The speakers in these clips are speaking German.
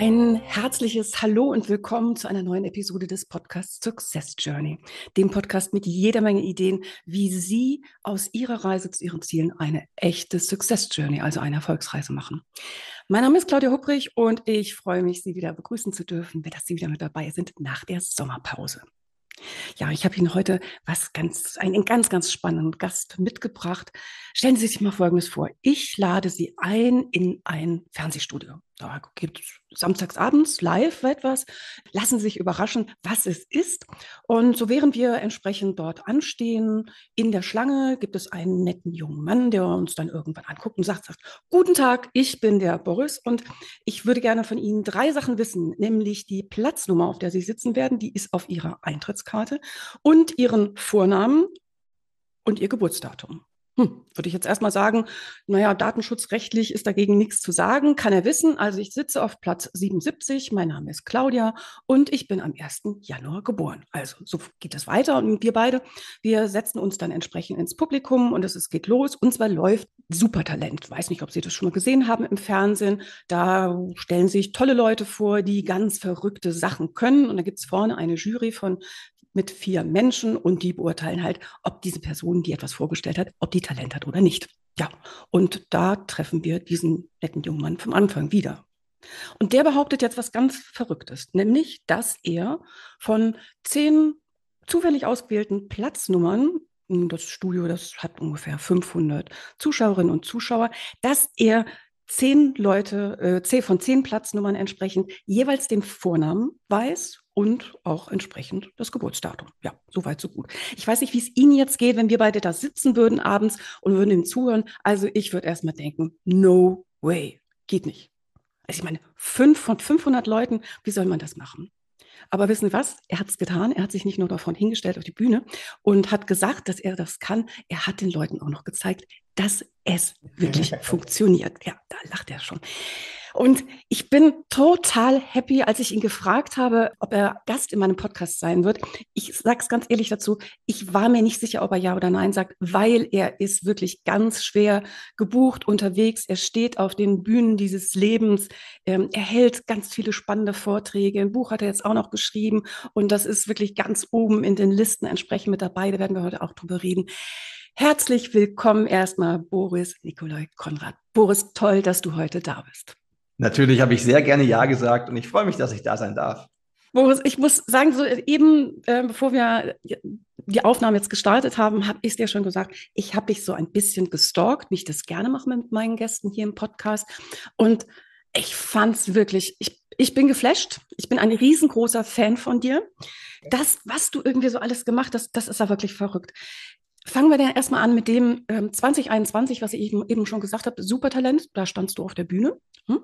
Ein herzliches Hallo und willkommen zu einer neuen Episode des Podcasts Success Journey, dem Podcast mit jeder Menge Ideen, wie Sie aus Ihrer Reise zu Ihren Zielen eine echte Success Journey, also eine Erfolgsreise machen. Mein Name ist Claudia Hupprich und ich freue mich, Sie wieder begrüßen zu dürfen, dass Sie wieder mit dabei sind nach der Sommerpause. Ja, ich habe Ihnen heute was ganz, einen ganz, ganz spannenden Gast mitgebracht. Stellen Sie sich mal Folgendes vor. Ich lade Sie ein in ein Fernsehstudio. Da gibt es samstags abends live etwas. Lassen sich überraschen, was es ist. Und so während wir entsprechend dort anstehen, in der Schlange gibt es einen netten jungen Mann, der uns dann irgendwann anguckt und sagt, sagt Guten Tag, ich bin der Boris und ich würde gerne von Ihnen drei Sachen wissen, nämlich die Platznummer, auf der Sie sitzen werden, die ist auf Ihrer Eintrittskarte und Ihren Vornamen und Ihr Geburtsdatum. Hm, würde ich jetzt erstmal sagen, naja, datenschutzrechtlich ist dagegen nichts zu sagen, kann er wissen. Also ich sitze auf Platz 77, mein Name ist Claudia und ich bin am 1. Januar geboren. Also so geht es weiter und wir beide, wir setzen uns dann entsprechend ins Publikum und es, es geht los. Und zwar läuft Supertalent. Weiß nicht, ob Sie das schon mal gesehen haben im Fernsehen. Da stellen sich tolle Leute vor, die ganz verrückte Sachen können. Und da gibt es vorne eine Jury von mit vier Menschen und die beurteilen halt, ob diese Person, die etwas vorgestellt hat, ob die Talent hat oder nicht. Ja, und da treffen wir diesen netten jungen Mann vom Anfang wieder. Und der behauptet jetzt was ganz Verrücktes, nämlich, dass er von zehn zufällig ausgewählten Platznummern, das Studio, das hat ungefähr 500 Zuschauerinnen und Zuschauer, dass er zehn Leute, äh, von zehn Platznummern entsprechend jeweils den Vornamen weiß und auch entsprechend das Geburtsdatum. Ja, soweit, so gut. Ich weiß nicht, wie es Ihnen jetzt geht, wenn wir beide da sitzen würden abends und würden ihm zuhören. Also ich würde erstmal denken, no way, geht nicht. Also ich meine, fünf von 500 Leuten, wie soll man das machen? Aber wissen Sie was? Er hat es getan. Er hat sich nicht nur davon hingestellt auf die Bühne und hat gesagt, dass er das kann. Er hat den Leuten auch noch gezeigt, dass es wirklich funktioniert. Ja, da lacht er schon. Und ich bin total happy, als ich ihn gefragt habe, ob er Gast in meinem Podcast sein wird. Ich sage es ganz ehrlich dazu, ich war mir nicht sicher, ob er ja oder nein sagt, weil er ist wirklich ganz schwer gebucht unterwegs. Er steht auf den Bühnen dieses Lebens. Ähm, er hält ganz viele spannende Vorträge. Ein Buch hat er jetzt auch noch geschrieben und das ist wirklich ganz oben in den Listen entsprechend mit dabei. Da werden wir heute auch drüber reden. Herzlich willkommen erstmal, Boris Nikolai Konrad. Boris, toll, dass du heute da bist. Natürlich habe ich sehr gerne Ja gesagt und ich freue mich, dass ich da sein darf. Boris, ich muss sagen, so eben, äh, bevor wir die Aufnahme jetzt gestartet haben, habe ich es dir schon gesagt, ich habe dich so ein bisschen gestalkt, wie ich das gerne mache mit meinen Gästen hier im Podcast. Und ich fand es wirklich, ich, ich bin geflasht. Ich bin ein riesengroßer Fan von dir. Das, was du irgendwie so alles gemacht hast, das ist ja wirklich verrückt. Fangen wir dann erstmal an mit dem ähm, 2021, was ich eben, eben schon gesagt habe, Supertalent. Da standst du auf der Bühne. Hm?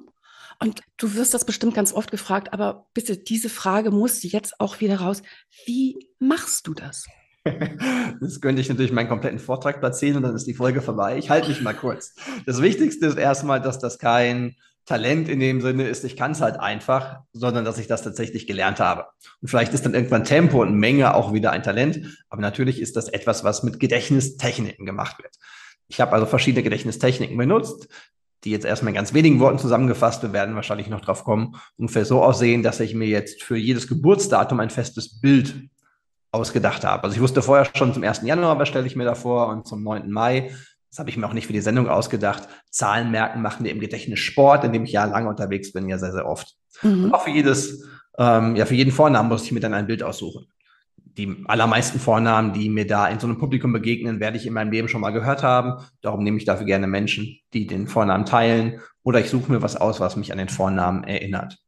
Und du wirst das bestimmt ganz oft gefragt, aber bitte, diese Frage muss jetzt auch wieder raus. Wie machst du das? Das könnte ich natürlich meinen kompletten Vortrag platzieren und dann ist die Folge vorbei. Ich halte mich mal kurz. Das Wichtigste ist erstmal, dass das kein Talent in dem Sinne ist, ich kann es halt einfach, sondern dass ich das tatsächlich gelernt habe. Und vielleicht ist dann irgendwann Tempo und Menge auch wieder ein Talent, aber natürlich ist das etwas, was mit Gedächtnistechniken gemacht wird. Ich habe also verschiedene Gedächtnistechniken benutzt, die jetzt erstmal in ganz wenigen Worten zusammengefasst, wir werden wahrscheinlich noch drauf kommen, ungefähr so aussehen, dass ich mir jetzt für jedes Geburtsdatum ein festes Bild ausgedacht habe. Also ich wusste vorher schon zum 1. Januar, was stelle ich mir da vor und zum 9. Mai. Das habe ich mir auch nicht für die Sendung ausgedacht. Zahlen merken machen wir im Gedächtnis Sport, in dem ich ja lange unterwegs bin, ja sehr, sehr oft. Mhm. Und auch für jedes, ähm, ja, für jeden Vornamen muss ich mir dann ein Bild aussuchen die allermeisten Vornamen, die mir da in so einem Publikum begegnen, werde ich in meinem Leben schon mal gehört haben. Darum nehme ich dafür gerne Menschen, die den Vornamen teilen oder ich suche mir was aus, was mich an den Vornamen erinnert.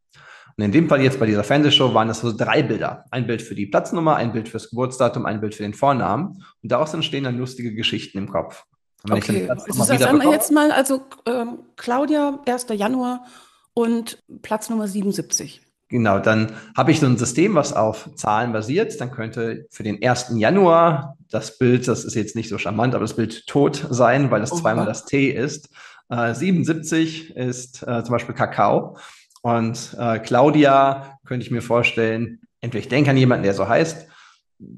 Und in dem Fall jetzt bei dieser Fernsehshow waren das so drei Bilder. Ein Bild für die Platznummer, ein Bild fürs Geburtsdatum, ein Bild für den Vornamen. Und daraus entstehen dann lustige Geschichten im Kopf. okay, also sagen wir jetzt mal, also ähm, Claudia, 1. Januar und Platznummer 77. Genau, dann habe ich so ein System, was auf Zahlen basiert. Dann könnte für den 1. Januar das Bild, das ist jetzt nicht so charmant, aber das Bild tot sein, weil das oh, zweimal das T ist. Äh, 77 ist äh, zum Beispiel Kakao. Und äh, Claudia könnte ich mir vorstellen, entweder ich denke an jemanden, der so heißt,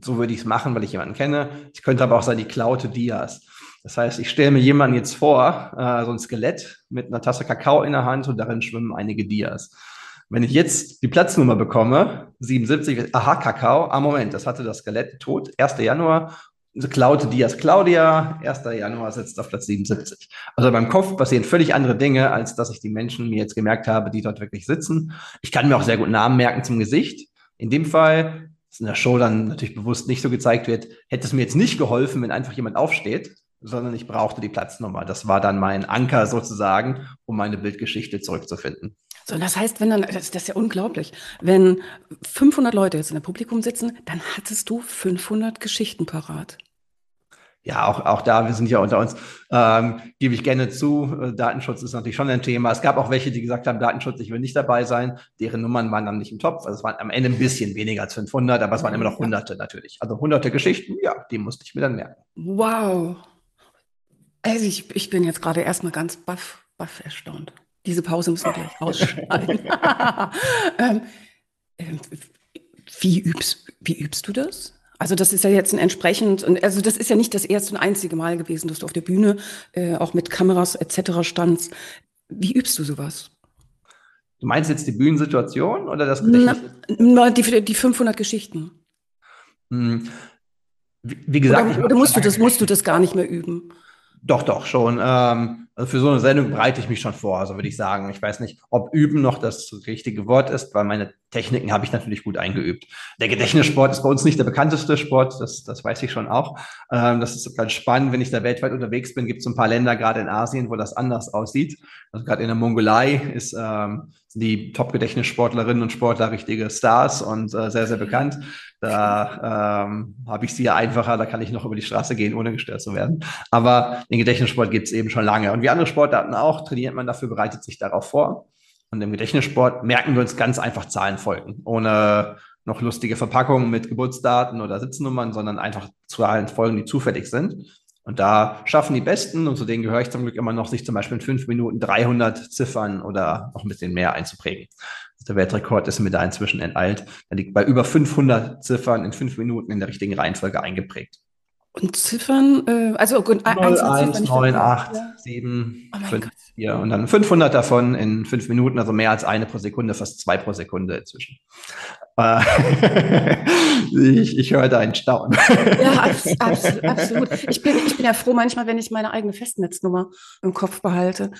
so würde ich es machen, weil ich jemanden kenne. Es könnte aber auch sein, die Klaute Diaz. Das heißt, ich stelle mir jemanden jetzt vor, äh, so ein Skelett mit einer Tasse Kakao in der Hand und darin schwimmen einige Dias. Wenn ich jetzt die Platznummer bekomme, 77, aha, Kakao, ah, Moment, das hatte das Skelett tot, 1. Januar, Klaute Dias Claudia, 1. Januar sitzt auf Platz 77. Also beim Kopf passieren völlig andere Dinge, als dass ich die Menschen mir jetzt gemerkt habe, die dort wirklich sitzen. Ich kann mir auch sehr gut Namen merken zum Gesicht. In dem Fall, das in der Show dann natürlich bewusst nicht so gezeigt wird, hätte es mir jetzt nicht geholfen, wenn einfach jemand aufsteht, sondern ich brauchte die Platznummer. Das war dann mein Anker sozusagen, um meine Bildgeschichte zurückzufinden. So, das heißt, wenn dann, das, das ist ja unglaublich, wenn 500 Leute jetzt in der Publikum sitzen, dann hattest du 500 Geschichten parat. Ja, auch, auch da, wir sind ja unter uns, ähm, gebe ich gerne zu. Äh, Datenschutz ist natürlich schon ein Thema. Es gab auch welche, die gesagt haben, Datenschutz, ich will nicht dabei sein. Deren Nummern waren dann nicht im Topf. Also es waren am Ende ein bisschen weniger als 500, aber es waren immer noch Hunderte natürlich. Also hunderte Geschichten, ja, die musste ich mir dann merken. Wow. Also ich, ich bin jetzt gerade erstmal ganz baff, baff erstaunt. Diese Pause müssen wir gleich ausschneiden. ähm, ähm, wie, übst, wie übst du das? Also das ist ja jetzt ein entsprechend, also das ist ja nicht das erste und einzige Mal gewesen, dass du auf der Bühne äh, auch mit Kameras etc. standst. Wie übst du sowas? Du meinst jetzt die Bühnensituation oder das Gedächtnis? Na, die, die 500 Geschichten. Hm. Wie, wie gesagt, oder, oder musst du das musst du das gar nicht mehr üben? Doch, doch, schon. Ähm, also für so eine Sendung bereite ich mich schon vor, so würde ich sagen. Ich weiß nicht, ob üben noch das richtige Wort ist, weil meine Techniken habe ich natürlich gut eingeübt. Der Gedächtnissport ist bei uns nicht der bekannteste Sport, das, das weiß ich schon auch. Ähm, das ist ganz spannend, wenn ich da weltweit unterwegs bin, gibt es ein paar Länder, gerade in Asien, wo das anders aussieht. Also gerade in der Mongolei ist ähm, die Top-Gedächtnissportlerinnen und Sportler richtige Stars und äh, sehr, sehr bekannt. Da ähm, habe ich sie ja einfacher, da kann ich noch über die Straße gehen, ohne gestört zu werden. Aber den Gedächtnissport gibt es eben schon lange. Und wie andere Sportarten auch, trainiert man dafür, bereitet sich darauf vor. Und im Gedächtnissport merken wir uns ganz einfach Zahlenfolgen, ohne noch lustige Verpackungen mit Geburtsdaten oder Sitznummern, sondern einfach Zahlenfolgen, die zufällig sind. Und da schaffen die Besten, und zu denen gehöre ich zum Glück immer noch, sich zum Beispiel in fünf Minuten 300 Ziffern oder noch ein bisschen mehr einzuprägen. Der Weltrekord ist mir da inzwischen enteilt. Er liegt bei über 500 Ziffern in fünf Minuten in der richtigen Reihenfolge eingeprägt. Und Ziffern, äh, also 0, 1, 9, 8, 7, 5, 4 und dann 500 davon in fünf Minuten, also mehr als eine pro Sekunde, fast zwei pro Sekunde inzwischen. Äh, ich, ich höre da ein Staunen. Ja, absolut, absolut. Ich bin, ich bin ja froh manchmal, wenn ich meine eigene Festnetznummer im Kopf behalte.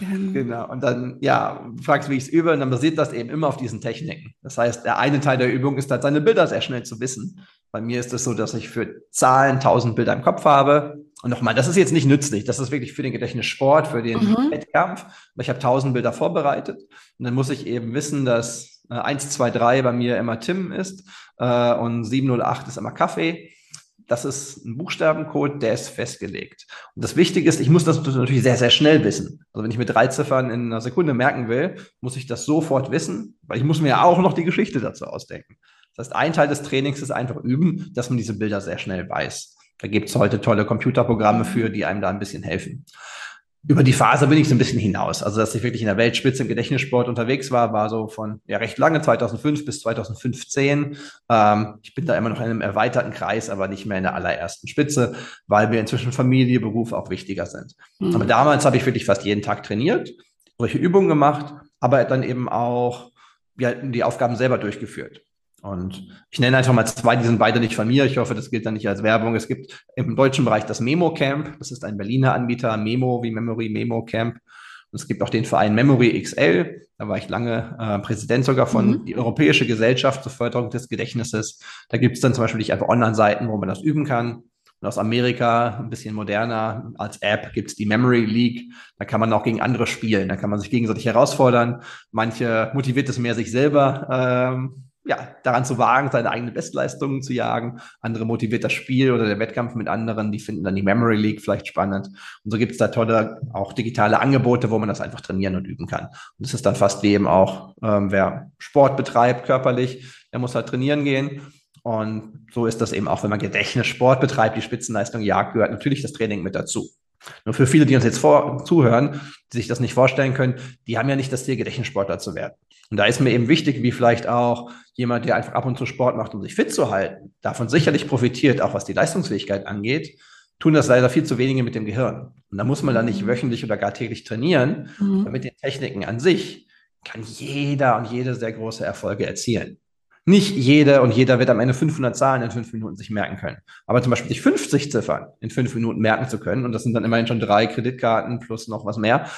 Ähm. Genau. Und dann, ja, fragst, wie ich es übe, und dann basiert das eben immer auf diesen Techniken. Das heißt, der eine Teil der Übung ist halt, seine Bilder sehr schnell zu wissen. Bei mir ist es so, dass ich für Zahlen 1000 Bilder im Kopf habe. Und nochmal, das ist jetzt nicht nützlich. Das ist wirklich für den Gedächtnissport, für den mhm. Wettkampf. Ich habe 1000 Bilder vorbereitet. Und dann muss ich eben wissen, dass äh, 1, 2, 3 bei mir immer Tim ist äh, und 708 ist immer Kaffee das ist ein Buchstabencode, der ist festgelegt. Und das Wichtige ist, ich muss das natürlich sehr, sehr schnell wissen. Also wenn ich mir drei Ziffern in einer Sekunde merken will, muss ich das sofort wissen, weil ich muss mir ja auch noch die Geschichte dazu ausdenken. Das heißt, ein Teil des Trainings ist einfach üben, dass man diese Bilder sehr schnell weiß. Da gibt es heute tolle Computerprogramme für, die einem da ein bisschen helfen über die Phase bin ich so ein bisschen hinaus. Also, dass ich wirklich in der Weltspitze im Gedächtnissport unterwegs war, war so von ja recht lange, 2005 bis 2015. Ähm, ich bin da immer noch in einem erweiterten Kreis, aber nicht mehr in der allerersten Spitze, weil mir inzwischen Familie, Beruf auch wichtiger sind. Mhm. Aber damals habe ich wirklich fast jeden Tag trainiert, solche Übungen gemacht, aber dann eben auch ja, die Aufgaben selber durchgeführt. Und ich nenne einfach mal zwei, die sind beide nicht von mir. Ich hoffe, das gilt dann nicht als Werbung. Es gibt im deutschen Bereich das Memo Camp. Das ist ein Berliner Anbieter, Memo wie Memory, Memo Camp. Und es gibt auch den Verein Memory XL. Da war ich lange äh, Präsident sogar von mhm. die Europäische Gesellschaft zur Förderung des Gedächtnisses. Da gibt es dann zum Beispiel einfach Online-Seiten, wo man das üben kann. Und aus Amerika, ein bisschen moderner, als App gibt es die Memory League. Da kann man auch gegen andere spielen. Da kann man sich gegenseitig herausfordern. Manche motiviert es mehr, sich selber ähm, ja, daran zu wagen, seine eigenen Bestleistungen zu jagen. Andere motiviert das Spiel oder der Wettkampf mit anderen, die finden dann die Memory League vielleicht spannend. Und so gibt es da tolle, auch digitale Angebote, wo man das einfach trainieren und üben kann. Und das ist dann fast wie eben auch, ähm, wer Sport betreibt körperlich, der muss halt trainieren gehen. Und so ist das eben auch, wenn man Gedächtnissport betreibt, die Spitzenleistung jagt, gehört natürlich das Training mit dazu. Nur für viele, die uns jetzt vor, zuhören, die sich das nicht vorstellen können, die haben ja nicht das Ziel, Gedächtnissportler zu werden. Und da ist mir eben wichtig, wie vielleicht auch jemand, der einfach ab und zu Sport macht, um sich fit zu halten, davon sicherlich profitiert, auch was die Leistungsfähigkeit angeht, tun das leider viel zu wenige mit dem Gehirn. Und da muss man dann nicht mhm. wöchentlich oder gar täglich trainieren. Mhm. Mit den Techniken an sich kann jeder und jede sehr große Erfolge erzielen. Nicht jeder und jeder wird am Ende 500 Zahlen in fünf Minuten sich merken können. Aber zum Beispiel sich 50 Ziffern in fünf Minuten merken zu können, und das sind dann immerhin schon drei Kreditkarten plus noch was mehr,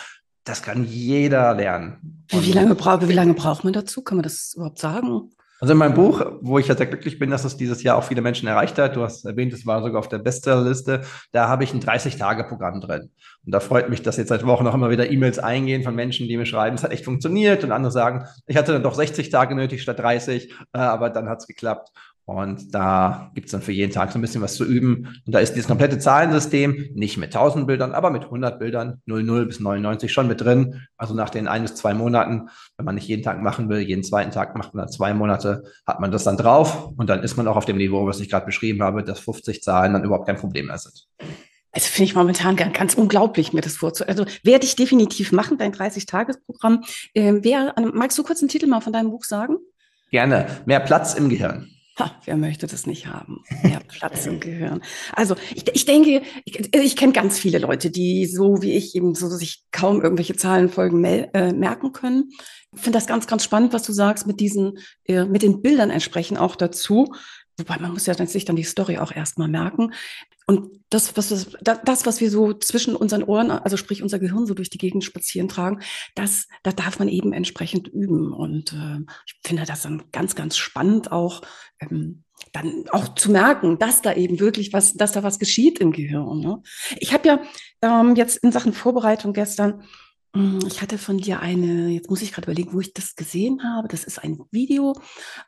das kann jeder lernen. Wie lange, bra wie lange braucht man dazu? Kann man das überhaupt sagen? Also in meinem Buch, wo ich ja sehr glücklich bin, dass es dieses Jahr auch viele Menschen erreicht hat, du hast erwähnt, es war sogar auf der Bestsellerliste, da habe ich ein 30-Tage-Programm drin. Und da freut mich, dass jetzt seit Wochen noch immer wieder E-Mails eingehen von Menschen, die mir schreiben, es hat echt funktioniert und andere sagen, ich hatte dann doch 60 Tage nötig statt 30, äh, aber dann hat es geklappt. Und da gibt es dann für jeden Tag so ein bisschen was zu üben. Und da ist dieses komplette Zahlensystem nicht mit 1000 Bildern, aber mit 100 Bildern, 00 bis 99 schon mit drin. Also nach den ein bis zwei Monaten, wenn man nicht jeden Tag machen will, jeden zweiten Tag macht man dann zwei Monate, hat man das dann drauf. Und dann ist man auch auf dem Niveau, was ich gerade beschrieben habe, dass 50 Zahlen dann überhaupt kein Problem mehr sind. Also finde ich momentan ganz unglaublich, mir das vorzustellen. Also werde ich definitiv machen, dein 30-Tages-Programm. Ähm, wer, magst du kurz den Titel mal von deinem Buch sagen? Gerne. Mehr Platz im Gehirn. Ha, wer möchte das nicht haben? Mehr Platz im Gehirn. Also ich, ich denke, ich, ich kenne ganz viele Leute, die so wie ich eben so sich kaum irgendwelche Zahlenfolgen äh, merken können. Ich finde das ganz, ganz spannend, was du sagst mit diesen, äh, mit den Bildern entsprechen auch dazu. Wobei man muss ja sich dann die Story auch erstmal merken. Und das, was, das, was wir so zwischen unseren Ohren, also sprich unser Gehirn so durch die Gegend spazieren tragen, das, da darf man eben entsprechend üben. Und äh, ich finde das dann ganz, ganz spannend auch, ähm, dann auch zu merken, dass da eben wirklich was, dass da was geschieht im Gehirn. Ne? Ich habe ja ähm, jetzt in Sachen Vorbereitung gestern ich hatte von dir eine, jetzt muss ich gerade überlegen, wo ich das gesehen habe. Das ist ein Video.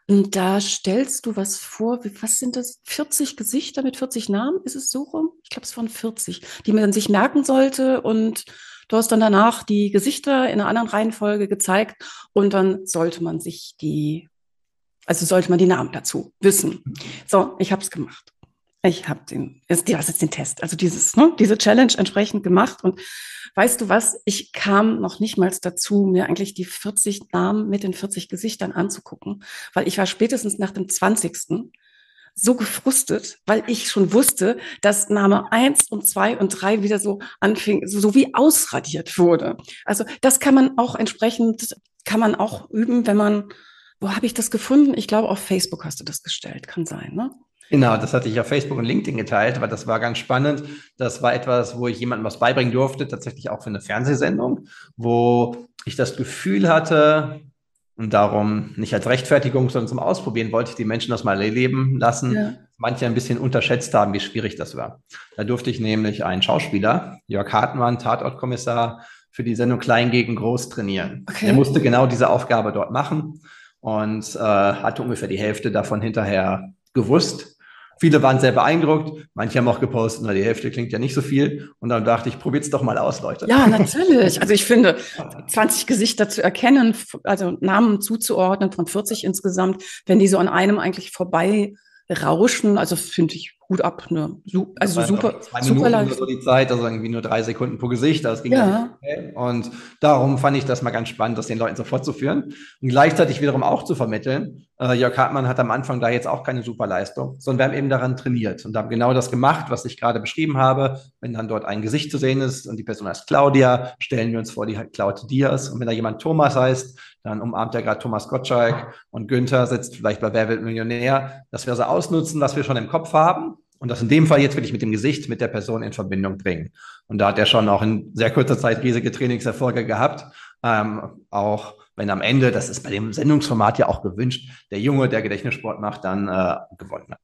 Und da stellst du was vor. Was sind das? 40 Gesichter mit 40 Namen? Ist es so rum? Ich glaube, es waren 40, die man sich merken sollte. Und du hast dann danach die Gesichter in einer anderen Reihenfolge gezeigt. Und dann sollte man sich die, also sollte man die Namen dazu wissen. So, ich habe es gemacht. Ich habe den, ist, das ist den Test, also dieses, ne, diese Challenge entsprechend gemacht. Und weißt du was, ich kam noch nicht mal dazu, mir eigentlich die 40 Namen mit den 40 Gesichtern anzugucken, weil ich war spätestens nach dem 20. so gefrustet, weil ich schon wusste, dass Name eins und zwei und drei wieder so anfing, so, so wie ausradiert wurde. Also das kann man auch entsprechend, kann man auch üben, wenn man, wo habe ich das gefunden? Ich glaube, auf Facebook hast du das gestellt, kann sein, ne? Genau, das hatte ich auf Facebook und LinkedIn geteilt, weil das war ganz spannend. Das war etwas, wo ich jemandem was beibringen durfte, tatsächlich auch für eine Fernsehsendung, wo ich das Gefühl hatte, und darum nicht als Rechtfertigung, sondern zum Ausprobieren wollte ich die Menschen das mal erleben lassen. Ja. Manche ein bisschen unterschätzt haben, wie schwierig das war. Da durfte ich nämlich einen Schauspieler, Jörg Hartmann, Tatortkommissar, für die Sendung Klein gegen Groß trainieren. Okay. Er musste genau diese Aufgabe dort machen und äh, hatte ungefähr die Hälfte davon hinterher gewusst. Viele waren sehr beeindruckt, manche haben auch gepostet, na, die Hälfte klingt ja nicht so viel. Und dann dachte ich, probiert's doch mal aus, Leute. Ja, natürlich. Also ich finde, 20 Gesichter zu erkennen, also Namen zuzuordnen von 40 insgesamt, wenn die so an einem eigentlich vorbei rauschen, also finde ich gut ab. Ne? Also super, zwei super leicht. So die Zeit, also irgendwie nur drei Sekunden pro Gesicht. Das ging ja. Und darum fand ich das mal ganz spannend, das den Leuten so fortzuführen und gleichzeitig wiederum auch zu vermitteln. Äh, Jörg Hartmann hat am Anfang da jetzt auch keine super Leistung, sondern wir haben eben daran trainiert und haben genau das gemacht, was ich gerade beschrieben habe. Wenn dann dort ein Gesicht zu sehen ist und die Person heißt Claudia, stellen wir uns vor, die hat Claude Diaz. Und wenn da jemand Thomas heißt, dann umarmt er gerade Thomas Gottschalk und Günther sitzt vielleicht bei Wer wird Millionär, dass wir so ausnutzen, was wir schon im Kopf haben und das in dem Fall jetzt wirklich mit dem Gesicht mit der Person in Verbindung bringen. Und da hat er schon auch in sehr kurzer Zeit riesige Trainingserfolge gehabt. Ähm, auch wenn am Ende, das ist bei dem Sendungsformat ja auch gewünscht, der Junge, der Gedächtnissport macht, dann äh, gewonnen hat.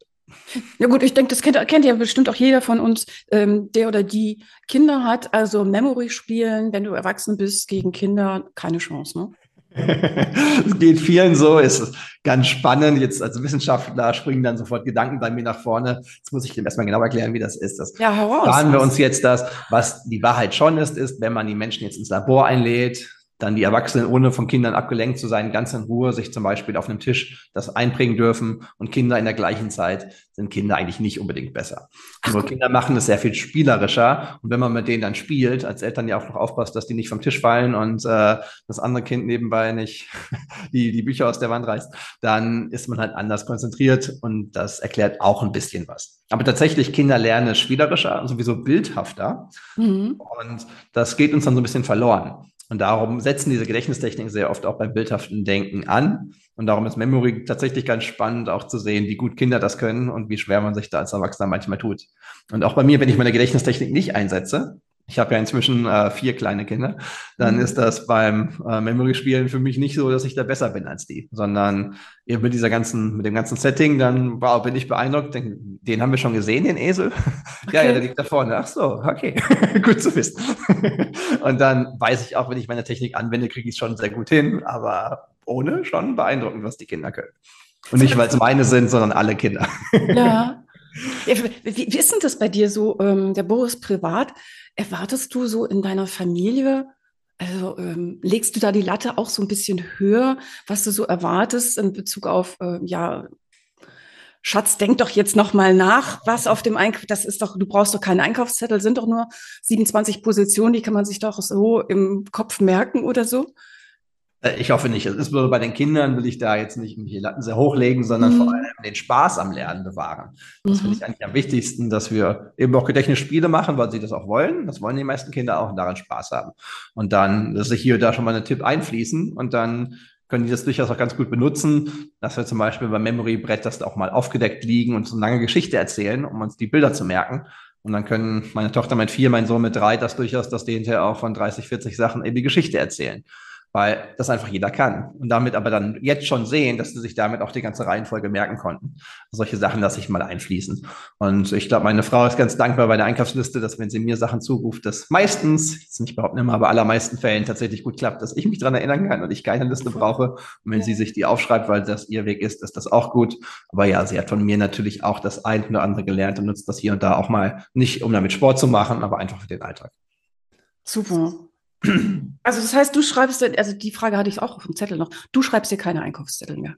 Ja gut, ich denke, das kennt, kennt ja bestimmt auch jeder von uns, ähm, der oder die Kinder hat. Also Memory spielen, wenn du erwachsen bist, gegen Kinder, keine Chance, ne? Es geht vielen so, ist ganz spannend. Jetzt als Wissenschaftler springen dann sofort Gedanken bei mir nach vorne. Jetzt muss ich dem erstmal genau erklären, wie das ist. Das ja, heraus. Fahren wir uns jetzt das, was die Wahrheit schon ist, ist, wenn man die Menschen jetzt ins Labor einlädt, dann die Erwachsenen, ohne von Kindern abgelenkt zu sein, ganz in Ruhe sich zum Beispiel auf einem Tisch das einbringen dürfen und Kinder in der gleichen Zeit sind Kinder eigentlich nicht unbedingt besser. Nur Kinder machen es sehr viel spielerischer und wenn man mit denen dann spielt, als Eltern ja auch noch aufpasst, dass die nicht vom Tisch fallen und äh, das andere Kind nebenbei nicht die, die Bücher aus der Wand reißt, dann ist man halt anders konzentriert und das erklärt auch ein bisschen was. Aber tatsächlich, Kinder lernen spielerischer und sowieso bildhafter mhm. und das geht uns dann so ein bisschen verloren. Und darum setzen diese Gedächtnistechniken sehr oft auch beim bildhaften Denken an. Und darum ist Memory tatsächlich ganz spannend, auch zu sehen, wie gut Kinder das können und wie schwer man sich da als Erwachsener manchmal tut. Und auch bei mir, wenn ich meine Gedächtnistechnik nicht einsetze, ich habe ja inzwischen äh, vier kleine Kinder, dann mhm. ist das beim äh, Memory-Spielen für mich nicht so, dass ich da besser bin als die, sondern eben mit dieser ganzen, mit dem ganzen Setting, dann wow, bin ich beeindruckt, denk, den haben wir schon gesehen, den Esel. Okay. ja, ja, der liegt da vorne. Ach so, okay, gut zu wissen. und dann weiß ich auch, wenn ich meine Technik anwende, kriege ich es schon sehr gut hin, aber ohne schon beeindruckend, was die Kinder können. Und nicht, weil es meine sind, sondern alle Kinder. ja. Wie, wie, ist denn das bei dir so, ähm, der Boris privat? Erwartest du so in deiner Familie, also ähm, legst du da die Latte auch so ein bisschen höher, was du so erwartest in Bezug auf, äh, ja, Schatz, denk doch jetzt noch mal nach, was auf dem Einkauf, das ist doch, du brauchst doch keinen Einkaufszettel, sind doch nur 27 Positionen, die kann man sich doch so im Kopf merken oder so. Äh, ich hoffe nicht. Es ist bei den Kindern will ich da jetzt nicht die Latten sehr hochlegen, sondern mhm. vor allem den Spaß am Lernen bewahren. Das mhm. finde ich eigentlich am wichtigsten, dass wir eben auch Gedächtnisspiele machen, weil sie das auch wollen. Das wollen die meisten Kinder auch und daran Spaß haben. Und dann, dass sich hier und da schon mal einen Tipp einfließen und dann können die das durchaus auch ganz gut benutzen, dass wir zum Beispiel beim Memory-Brett das auch mal aufgedeckt liegen und so eine lange Geschichte erzählen, um uns die Bilder zu merken. Und dann können meine Tochter mit vier, mein Sohn mit drei das durchaus, dass die hinterher auch von 30, 40 Sachen eben die Geschichte erzählen weil das einfach jeder kann. Und damit aber dann jetzt schon sehen, dass sie sich damit auch die ganze Reihenfolge merken konnten. Solche Sachen lasse ich mal einfließen. Und ich glaube, meine Frau ist ganz dankbar bei der Einkaufsliste, dass wenn sie mir Sachen zuruft, das meistens, jetzt nicht behaupten immer, aber allermeisten Fällen tatsächlich gut klappt, dass ich mich daran erinnern kann und ich keine Liste brauche. Und wenn sie sich die aufschreibt, weil das ihr Weg ist, ist das auch gut. Aber ja, sie hat von mir natürlich auch das ein oder andere gelernt und nutzt das hier und da auch mal nicht, um damit Sport zu machen, aber einfach für den Alltag. Super. Also das heißt, du schreibst, also die Frage hatte ich auch auf dem Zettel noch, du schreibst dir keine Einkaufszettel mehr.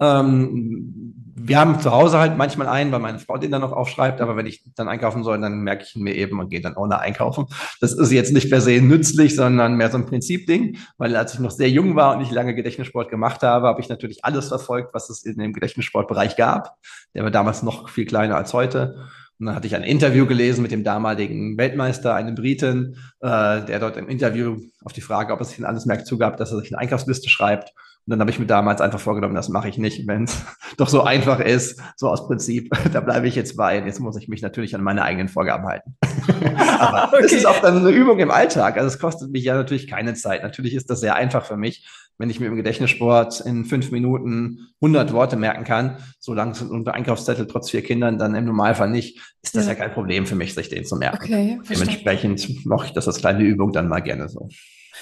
Ähm, wir haben zu Hause halt manchmal einen, weil meine Frau den dann noch aufschreibt, aber wenn ich dann einkaufen soll, dann merke ich ihn mir eben und gehe dann ohne einkaufen. Das ist jetzt nicht per se nützlich, sondern mehr so ein Prinzipding, weil als ich noch sehr jung war und ich lange Gedächtnissport gemacht habe, habe ich natürlich alles verfolgt, was es in dem Gedächtnissportbereich gab. Der war damals noch viel kleiner als heute. Und dann hatte ich ein Interview gelesen mit dem damaligen Weltmeister, einem Briten, äh, der dort im Interview auf die Frage, ob es sich in alles merkt, zugab, dass er sich eine Einkaufsliste schreibt. Und dann habe ich mir damals einfach vorgenommen, das mache ich nicht, wenn es doch so einfach ist, so aus Prinzip, da bleibe ich jetzt bei. Jetzt muss ich mich natürlich an meine eigenen Vorgaben halten. Aber okay. es ist auch dann eine Übung im Alltag. Also es kostet mich ja natürlich keine Zeit. Natürlich ist das sehr einfach für mich, wenn ich mir im Gedächtnissport in fünf Minuten 100 Worte merken kann, solange sind unter Einkaufszettel trotz vier Kindern dann im Normalfall nicht, ist das ja, ja kein Problem für mich, sich den zu merken. Okay, Dementsprechend mache ich das als kleine Übung dann mal gerne so.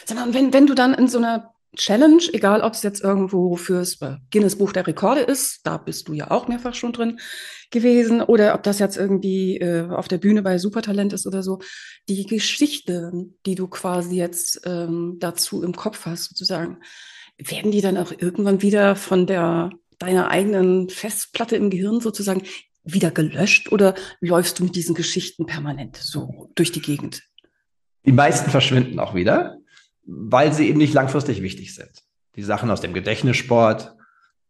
Sag mal, wenn, wenn du dann in so einer Challenge, egal ob es jetzt irgendwo fürs Guinness Buch der Rekorde ist, da bist du ja auch mehrfach schon drin gewesen, oder ob das jetzt irgendwie äh, auf der Bühne bei Supertalent ist oder so, die Geschichte, die du quasi jetzt ähm, dazu im Kopf hast, sozusagen, werden die dann auch irgendwann wieder von der deiner eigenen Festplatte im Gehirn sozusagen wieder gelöscht oder läufst du mit diesen Geschichten permanent so durch die Gegend? Die meisten verschwinden auch wieder weil sie eben nicht langfristig wichtig sind. Die Sachen aus dem Gedächtnissport,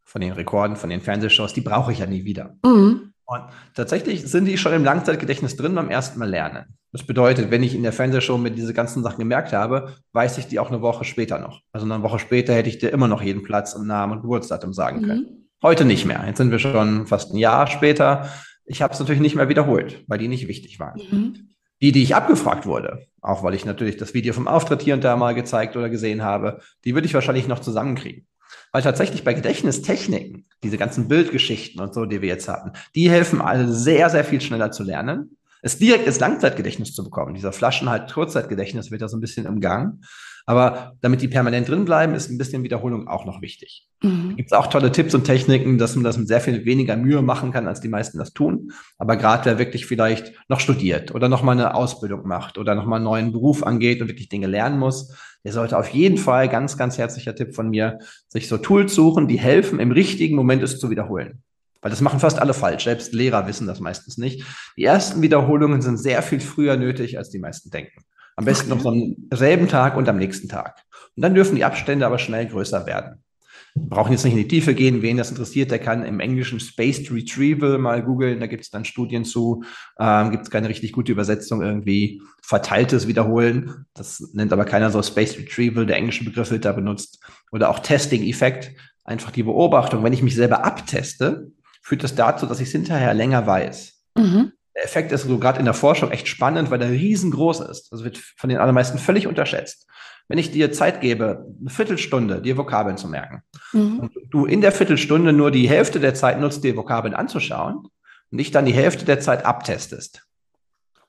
von den Rekorden, von den Fernsehshows, die brauche ich ja nie wieder. Mhm. Und tatsächlich sind die schon im Langzeitgedächtnis drin beim ersten Mal lernen. Das bedeutet, wenn ich in der Fernsehshow mir diese ganzen Sachen gemerkt habe, weiß ich die auch eine Woche später noch. Also eine Woche später hätte ich dir immer noch jeden Platz und Namen und Geburtsdatum sagen mhm. können. Heute nicht mehr. Jetzt sind wir schon fast ein Jahr später. Ich habe es natürlich nicht mehr wiederholt, weil die nicht wichtig waren. Mhm. Die, die ich abgefragt wurde, auch weil ich natürlich das Video vom Auftritt hier und da mal gezeigt oder gesehen habe, die würde ich wahrscheinlich noch zusammenkriegen. Weil tatsächlich bei Gedächtnistechniken, diese ganzen Bildgeschichten und so, die wir jetzt hatten, die helfen alle sehr, sehr viel schneller zu lernen, es direkt ins Langzeitgedächtnis zu bekommen. Dieser Flaschenhalt Kurzzeitgedächtnis wird da so ein bisschen im Gang. Aber damit die permanent drin bleiben, ist ein bisschen Wiederholung auch noch wichtig. Mhm. Gibt es auch tolle Tipps und Techniken, dass man das mit sehr viel weniger Mühe machen kann, als die meisten das tun. Aber gerade wer wirklich vielleicht noch studiert oder noch mal eine Ausbildung macht oder noch mal einen neuen Beruf angeht und wirklich Dinge lernen muss, der sollte auf jeden Fall, ganz, ganz herzlicher Tipp von mir, sich so Tools suchen, die helfen, im richtigen Moment es zu wiederholen. Weil das machen fast alle falsch. Selbst Lehrer wissen das meistens nicht. Die ersten Wiederholungen sind sehr viel früher nötig, als die meisten denken. Am besten noch so am selben Tag und am nächsten Tag. Und dann dürfen die Abstände aber schnell größer werden. Wir brauchen jetzt nicht in die Tiefe gehen. Wen das interessiert, der kann im Englischen Spaced Retrieval mal googeln. Da gibt es dann Studien zu. Ähm, gibt es keine richtig gute Übersetzung irgendwie. Verteiltes Wiederholen. Das nennt aber keiner so Spaced Retrieval. Der englische Begriff wird da benutzt. Oder auch Testing-Effekt. Einfach die Beobachtung. Wenn ich mich selber abteste, führt das dazu, dass ich es hinterher länger weiß. Mhm. Der Effekt ist so gerade in der Forschung echt spannend, weil der riesengroß ist. Das wird von den allermeisten völlig unterschätzt. Wenn ich dir Zeit gebe, eine Viertelstunde, dir Vokabeln zu merken, mhm. und du in der Viertelstunde nur die Hälfte der Zeit nutzt, dir Vokabeln anzuschauen und ich dann die Hälfte der Zeit abtestest.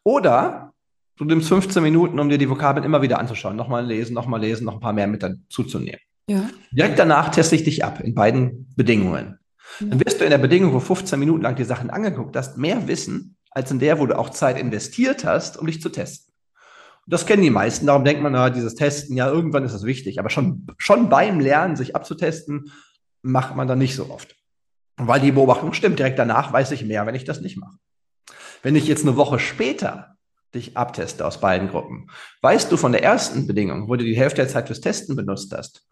Oder du nimmst 15 Minuten, um dir die Vokabeln immer wieder anzuschauen, nochmal lesen, nochmal lesen, noch ein paar mehr mit dazu zu nehmen. Ja. Direkt danach teste ich dich ab in beiden Bedingungen. Ja. Dann wirst du in der Bedingung, wo 15 Minuten lang die Sachen angeguckt hast, mehr wissen, als in der, wo du auch Zeit investiert hast, um dich zu testen. Und das kennen die meisten, darum denkt man, na, dieses Testen, ja, irgendwann ist das wichtig. Aber schon, schon beim Lernen, sich abzutesten, macht man dann nicht so oft. Weil die Beobachtung stimmt, direkt danach weiß ich mehr, wenn ich das nicht mache. Wenn ich jetzt eine Woche später dich abteste aus beiden Gruppen, weißt du von der ersten Bedingung, wo du die Hälfte der Zeit fürs Testen benutzt hast,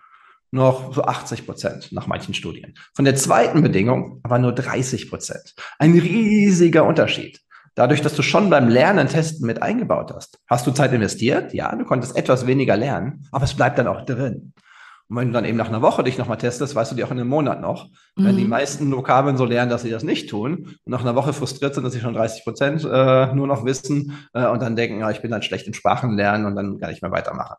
noch so 80 Prozent nach manchen Studien. Von der zweiten Bedingung aber nur 30 Prozent. Ein riesiger Unterschied. Dadurch, dass du schon beim Lernen Testen mit eingebaut hast, hast du Zeit investiert? Ja, du konntest etwas weniger lernen, aber es bleibt dann auch drin. Und wenn du dann eben nach einer Woche dich nochmal testest, weißt du die auch in einem Monat noch. Mhm. Wenn die mhm. meisten Vokabeln so lernen, dass sie das nicht tun und nach einer Woche frustriert sind, dass sie schon 30 Prozent äh, nur noch wissen äh, und dann denken, ja, ich bin halt schlecht in Sprachen lernen und dann kann ich mehr weitermachen.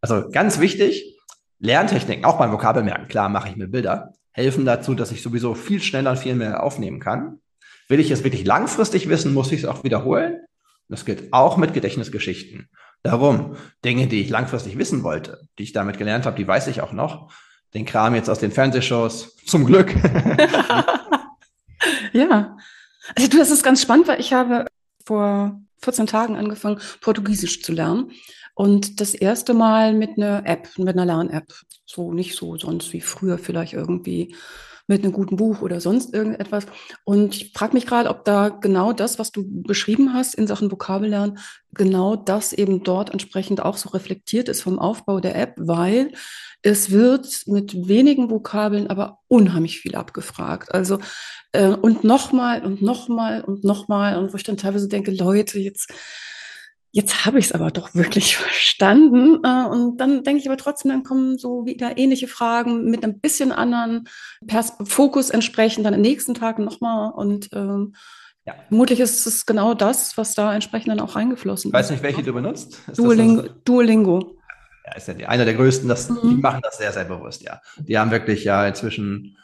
Also ganz wichtig, Lerntechniken, auch beim Vokabelmerken, klar mache ich mir Bilder, helfen dazu, dass ich sowieso viel schneller und viel mehr aufnehmen kann. Will ich es wirklich langfristig wissen, muss ich es auch wiederholen. Das gilt auch mit Gedächtnisgeschichten. Darum, Dinge, die ich langfristig wissen wollte, die ich damit gelernt habe, die weiß ich auch noch. Den Kram jetzt aus den Fernsehshows, zum Glück. ja. Also du, das ist ganz spannend, weil ich habe vor 14 Tagen angefangen, Portugiesisch zu lernen. Und das erste Mal mit einer App, mit einer Lern-App. So nicht so sonst wie früher vielleicht irgendwie mit einem guten Buch oder sonst irgendetwas. Und ich frage mich gerade, ob da genau das, was du beschrieben hast in Sachen Vokabellernen, genau das eben dort entsprechend auch so reflektiert ist vom Aufbau der App, weil es wird mit wenigen Vokabeln aber unheimlich viel abgefragt. Also äh, und nochmal und nochmal und nochmal und wo ich dann teilweise denke, Leute, jetzt jetzt habe ich es aber doch wirklich verstanden. Äh, und dann denke ich aber trotzdem, dann kommen so wieder ähnliche Fragen mit einem bisschen anderen Pers Fokus entsprechend dann am nächsten Tag nochmal. Und ähm, ja. vermutlich ist es genau das, was da entsprechend dann auch reingeflossen ist. Ich weiß nicht, welche du benutzt. Duoling das Duolingo. Ja, ist ja einer der größten, das, mhm. die machen das sehr, sehr bewusst, ja. Die haben wirklich ja inzwischen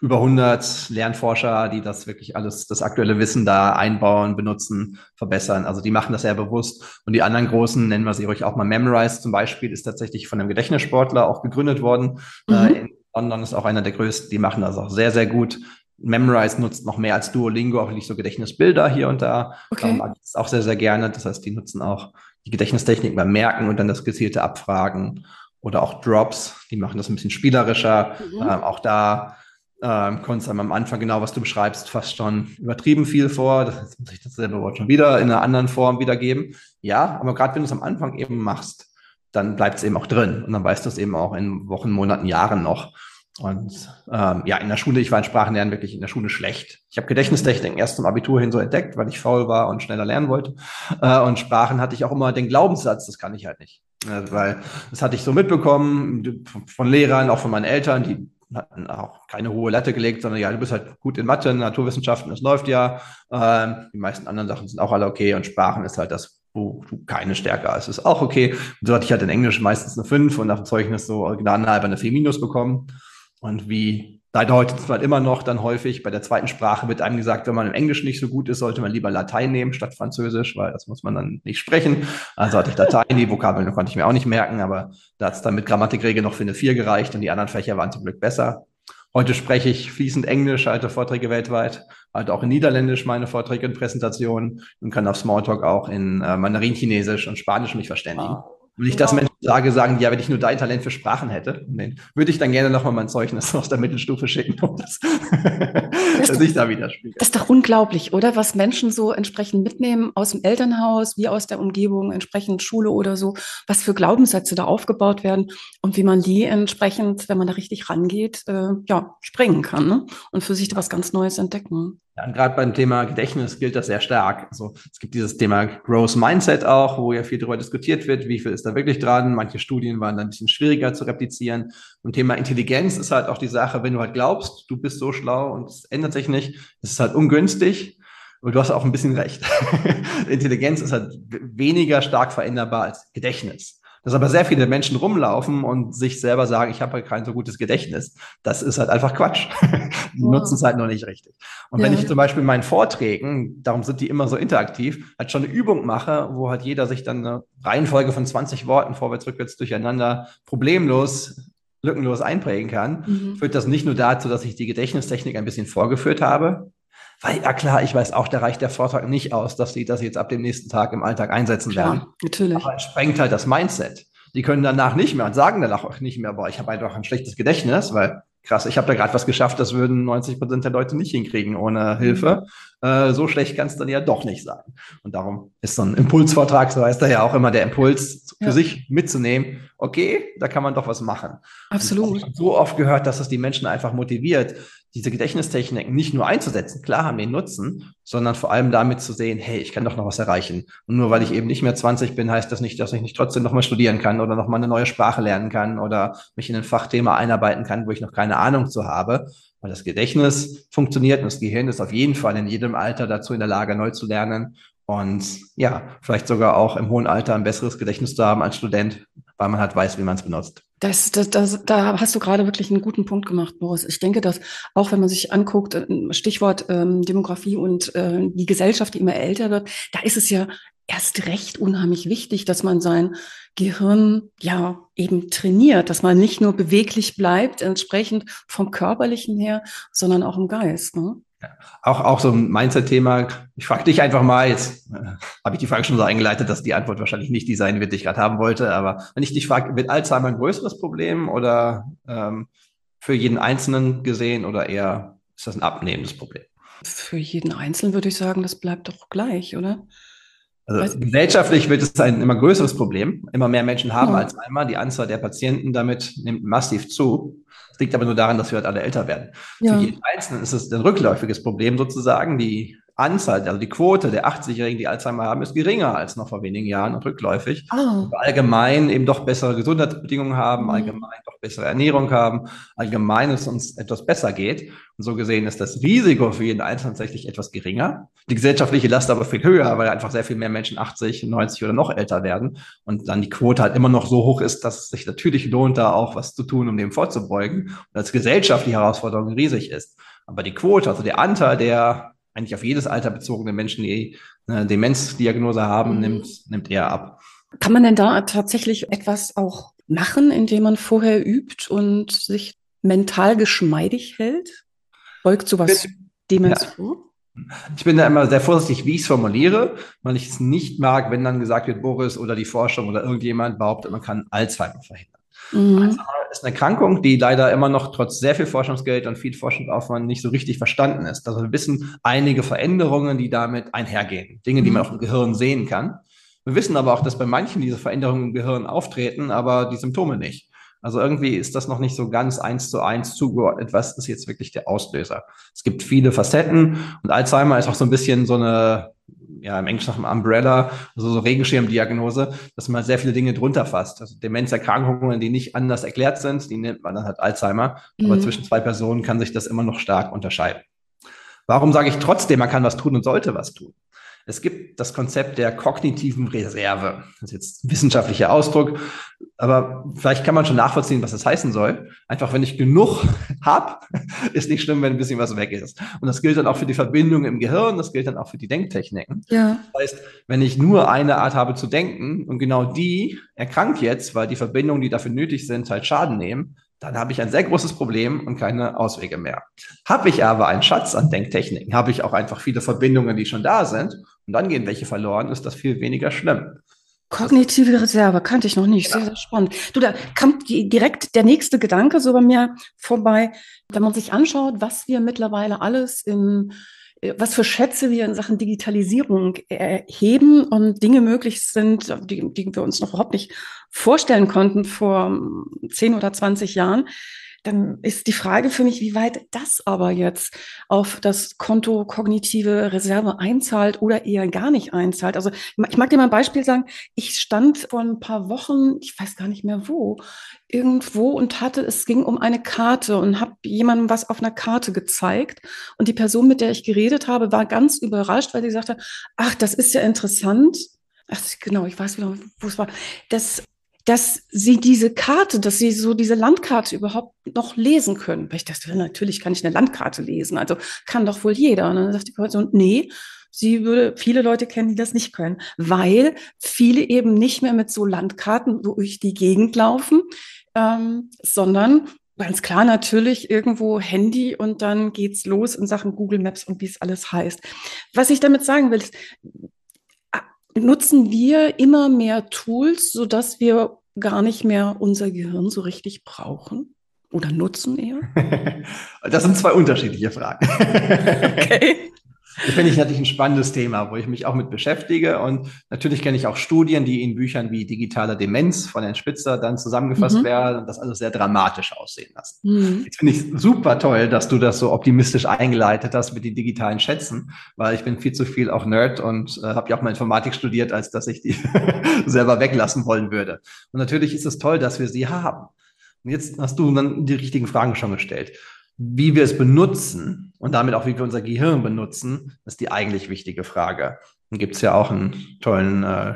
über 100 Lernforscher, die das wirklich alles, das aktuelle Wissen da einbauen, benutzen, verbessern. Also die machen das sehr bewusst. Und die anderen großen, nennen wir sie ruhig auch mal Memrise zum Beispiel, ist tatsächlich von einem Gedächtnissportler auch gegründet worden. Mhm. Äh, in London ist auch einer der größten. Die machen das auch sehr, sehr gut. Memrise nutzt noch mehr als Duolingo auch wirklich so Gedächtnisbilder hier und da. Okay. Ähm, das auch sehr, sehr gerne. Das heißt, die nutzen auch die Gedächtnistechnik beim Merken und dann das gezielte Abfragen oder auch Drops. Die machen das ein bisschen spielerischer. Mhm. Ähm, auch da ähm, kommst am Anfang genau, was du beschreibst, fast schon übertrieben viel vor. Das muss ich dasselbe Wort schon wieder in einer anderen Form wiedergeben. Ja, aber gerade wenn du es am Anfang eben machst, dann bleibt es eben auch drin und dann weißt du es eben auch in Wochen, Monaten, Jahren noch. Und ähm, ja, in der Schule, ich war in Sprachenlernen wirklich in der Schule schlecht. Ich habe Gedächtnistechniken erst zum Abitur hin so entdeckt, weil ich faul war und schneller lernen wollte. Äh, und Sprachen hatte ich auch immer den Glaubenssatz, das kann ich halt nicht. Äh, weil das hatte ich so mitbekommen von Lehrern, auch von meinen Eltern, die hatten auch keine hohe Latte gelegt, sondern ja, du bist halt gut in Mathe, Naturwissenschaften, es läuft ja. Ähm, die meisten anderen Sachen sind auch alle okay und Sprachen ist halt das, wo du keine Stärke hast, ist auch okay. Und so hatte ich halt in Englisch meistens eine 5 und nach dem Zeugnis so original eine 4 minus bekommen. Und wie leider heute halt immer noch dann häufig bei der zweiten Sprache wird einem gesagt, wenn man im Englisch nicht so gut ist, sollte man lieber Latein nehmen statt Französisch, weil das muss man dann nicht sprechen. Also hatte ich Latein, die Vokabeln konnte ich mir auch nicht merken, aber da hat es dann mit Grammatikregel noch für eine 4 gereicht und die anderen Fächer waren zum Glück besser. Heute spreche ich fließend Englisch, halte Vorträge weltweit, halte auch in Niederländisch meine Vorträge und Präsentationen und kann auf Smalltalk auch in äh, Mandarin-Chinesisch und Spanisch mich verständigen. Wow. Wenn ich das Menschen sage, sagen, ja, wenn ich nur dein Talent für Sprachen hätte, würde ich dann gerne nochmal mein Zeugnis aus der Mittelstufe schicken, um das, das dass ich da widerspiegelt. Das ist doch unglaublich, oder? Was Menschen so entsprechend mitnehmen aus dem Elternhaus, wie aus der Umgebung, entsprechend Schule oder so, was für Glaubenssätze da aufgebaut werden und wie man die entsprechend, wenn man da richtig rangeht, äh, ja, sprengen kann ne? und für sich da was ganz Neues entdecken. Ja, und gerade beim Thema Gedächtnis gilt das sehr stark. Also es gibt dieses Thema Growth Mindset auch, wo ja viel darüber diskutiert wird, wie viel ist da wirklich dran. Manche Studien waren dann ein bisschen schwieriger zu replizieren. Und Thema Intelligenz ist halt auch die Sache, wenn du halt glaubst, du bist so schlau und es ändert sich nicht, ist es halt ungünstig. Aber du hast auch ein bisschen recht. Intelligenz ist halt weniger stark veränderbar als Gedächtnis. Dass aber sehr viele Menschen rumlaufen und sich selber sagen, ich habe halt kein so gutes Gedächtnis. Das ist halt einfach Quatsch. die wow. nutzen es halt noch nicht richtig. Und ja. wenn ich zum Beispiel in meinen Vorträgen, darum sind die immer so interaktiv, halt schon eine Übung mache, wo halt jeder sich dann eine Reihenfolge von 20 Worten vorwärts, rückwärts durcheinander problemlos lückenlos einprägen kann, mhm. führt das nicht nur dazu, dass ich die Gedächtnistechnik ein bisschen vorgeführt habe, weil, ja klar, ich weiß auch, da reicht der Vortrag nicht aus, dass sie das jetzt ab dem nächsten Tag im Alltag einsetzen klar, werden. Natürlich. Aber es sprengt halt das Mindset. Die können danach nicht mehr und sagen danach auch nicht mehr, boah, ich habe einfach ein schlechtes Gedächtnis, weil krass, ich habe da gerade was geschafft, das würden 90 Prozent der Leute nicht hinkriegen ohne Hilfe. Mhm. Äh, so schlecht kann es dann ja doch nicht sein. Und darum ist so ein Impulsvortrag, so heißt er ja auch immer, der Impuls für ja. sich mitzunehmen, okay, da kann man doch was machen. Absolut. Und ich so oft gehört, dass es die Menschen einfach motiviert, diese Gedächtnistechniken nicht nur einzusetzen, klar haben den Nutzen, sondern vor allem damit zu sehen, hey, ich kann doch noch was erreichen. Und nur weil ich eben nicht mehr 20 bin, heißt das nicht, dass ich nicht trotzdem nochmal studieren kann oder nochmal eine neue Sprache lernen kann oder mich in ein Fachthema einarbeiten kann, wo ich noch keine Ahnung zu habe. Weil das Gedächtnis funktioniert und das Gehirn ist auf jeden Fall in jedem Alter dazu in der Lage, neu zu lernen. Und ja, vielleicht sogar auch im hohen Alter ein besseres Gedächtnis zu haben als Student, weil man halt weiß, wie man es benutzt. Das, das, das, da hast du gerade wirklich einen guten Punkt gemacht, Boris. Ich denke, dass auch wenn man sich anguckt, äh, Stichwort ähm, Demografie und äh, die Gesellschaft, die immer älter wird, da ist es ja erst recht unheimlich wichtig, dass man sein Gehirn ja eben trainiert, dass man nicht nur beweglich bleibt, entsprechend vom körperlichen her, sondern auch im Geist. Ne? Auch, auch so ein Mindset-Thema. Ich frage dich einfach mal, jetzt äh, habe ich die Frage schon so eingeleitet, dass die Antwort wahrscheinlich nicht die sein wird, die ich gerade haben wollte. Aber wenn ich dich frage, wird Alzheimer ein größeres Problem oder ähm, für jeden Einzelnen gesehen oder eher ist das ein abnehmendes Problem? Für jeden Einzelnen würde ich sagen, das bleibt doch gleich, oder? Also gesellschaftlich wird es ein immer größeres Problem. Immer mehr Menschen haben ja. Alzheimer. Die Anzahl der Patienten damit nimmt massiv zu. Das liegt aber nur daran, dass wir halt alle älter werden. Ja. Für jeden Einzelnen ist es ein rückläufiges Problem sozusagen. Die Anzahl, also die Quote der 80-Jährigen, die Alzheimer haben, ist geringer als noch vor wenigen Jahren und rückläufig. Oh. Allgemein eben doch bessere Gesundheitsbedingungen haben, mhm. allgemein doch bessere Ernährung haben, allgemein es uns etwas besser geht. Und so gesehen ist das Risiko für jeden Einzelnen tatsächlich etwas geringer. Die gesellschaftliche Last aber viel höher, weil einfach sehr viel mehr Menschen 80, 90 oder noch älter werden und dann die Quote halt immer noch so hoch ist, dass es sich natürlich lohnt, da auch was zu tun, um dem vorzubeugen. Und als Gesellschaft die Herausforderung riesig ist. Aber die Quote, also der Anteil der eigentlich auf jedes Alter bezogene Menschen, die eine Demenzdiagnose haben, mhm. nimmt, nimmt eher ab. Kann man denn da tatsächlich etwas auch machen, indem man vorher übt und sich mental geschmeidig hält? Beugt sowas Demenz ja. vor? Ich bin da immer sehr vorsichtig, wie ich es formuliere, weil ich es nicht mag, wenn dann gesagt wird, Boris oder die Forschung oder irgendjemand behauptet, man kann Alzheimer verhindern. Mhm. Alzheimer ist eine Erkrankung, die leider immer noch trotz sehr viel Forschungsgeld und viel Forschungsaufwand nicht so richtig verstanden ist. Also wir wissen einige Veränderungen, die damit einhergehen. Dinge, die man mhm. auch im Gehirn sehen kann. Wir wissen aber auch, dass bei manchen diese Veränderungen im Gehirn auftreten, aber die Symptome nicht. Also irgendwie ist das noch nicht so ganz eins zu eins zugeordnet. Was ist jetzt wirklich der Auslöser? Es gibt viele Facetten und Alzheimer ist auch so ein bisschen so eine ja, im Englischen nach dem Umbrella, also so Regenschirmdiagnose, dass man sehr viele Dinge drunter fasst. Also Demenzerkrankungen, die nicht anders erklärt sind, die nennt man dann halt Alzheimer. Mhm. Aber zwischen zwei Personen kann sich das immer noch stark unterscheiden. Warum sage ich trotzdem, man kann was tun und sollte was tun? Es gibt das Konzept der kognitiven Reserve. Das ist jetzt ein wissenschaftlicher Ausdruck, aber vielleicht kann man schon nachvollziehen, was das heißen soll. Einfach, wenn ich genug habe, ist nicht schlimm, wenn ein bisschen was weg ist. Und das gilt dann auch für die Verbindung im Gehirn, das gilt dann auch für die Denktechniken. Ja. Das heißt, wenn ich nur eine Art habe zu denken und genau die erkrankt jetzt, weil die Verbindungen, die dafür nötig sind, halt Schaden nehmen, dann habe ich ein sehr großes Problem und keine Auswege mehr. Habe ich aber einen Schatz an Denktechniken, habe ich auch einfach viele Verbindungen, die schon da sind, und dann gehen welche verloren, ist das viel weniger schlimm. Kognitive Reserve kannte ich noch nicht. Sehr, sehr spannend. Du, da kam direkt der nächste Gedanke so bei mir vorbei, wenn man sich anschaut, was wir mittlerweile alles in äh, was für Schätze wir in Sachen Digitalisierung erheben und Dinge möglich sind, die, die wir uns noch überhaupt nicht vorstellen konnten vor 10 oder 20 Jahren dann ist die Frage für mich, wie weit das aber jetzt auf das Konto kognitive Reserve einzahlt oder eher gar nicht einzahlt. Also ich mag dir mal ein Beispiel sagen. Ich stand vor ein paar Wochen, ich weiß gar nicht mehr wo, irgendwo und hatte, es ging um eine Karte und habe jemandem was auf einer Karte gezeigt. Und die Person, mit der ich geredet habe, war ganz überrascht, weil sie sagte, ach, das ist ja interessant. Ach, genau, ich weiß wieder, wo es war. Das dass sie diese Karte, dass sie so diese Landkarte überhaupt noch lesen können. Weil ich dachte, natürlich kann ich eine Landkarte lesen, also kann doch wohl jeder. Und dann sagt die Person, nee, sie würde viele Leute kennen, die das nicht können, weil viele eben nicht mehr mit so Landkarten durch die Gegend laufen, ähm, sondern ganz klar natürlich irgendwo Handy und dann geht's los in Sachen Google Maps und wie es alles heißt. Was ich damit sagen will, ist, nutzen wir immer mehr Tools, sodass wir gar nicht mehr unser Gehirn so richtig brauchen oder nutzen eher? Das sind zwei unterschiedliche Fragen. Okay. Das finde ich natürlich ein spannendes Thema, wo ich mich auch mit beschäftige. Und natürlich kenne ich auch Studien, die in Büchern wie Digitale Demenz von Herrn Spitzer dann zusammengefasst mhm. werden und das alles sehr dramatisch aussehen lassen. Mhm. Jetzt finde ich super toll, dass du das so optimistisch eingeleitet hast mit den digitalen Schätzen, weil ich bin viel zu viel auch Nerd und äh, habe ja auch mal Informatik studiert, als dass ich die selber weglassen wollen würde. Und natürlich ist es toll, dass wir sie haben. Und jetzt hast du dann die richtigen Fragen schon gestellt. Wie wir es benutzen und damit auch, wie wir unser Gehirn benutzen, ist die eigentlich wichtige Frage. Dann gibt es ja auch einen tollen äh,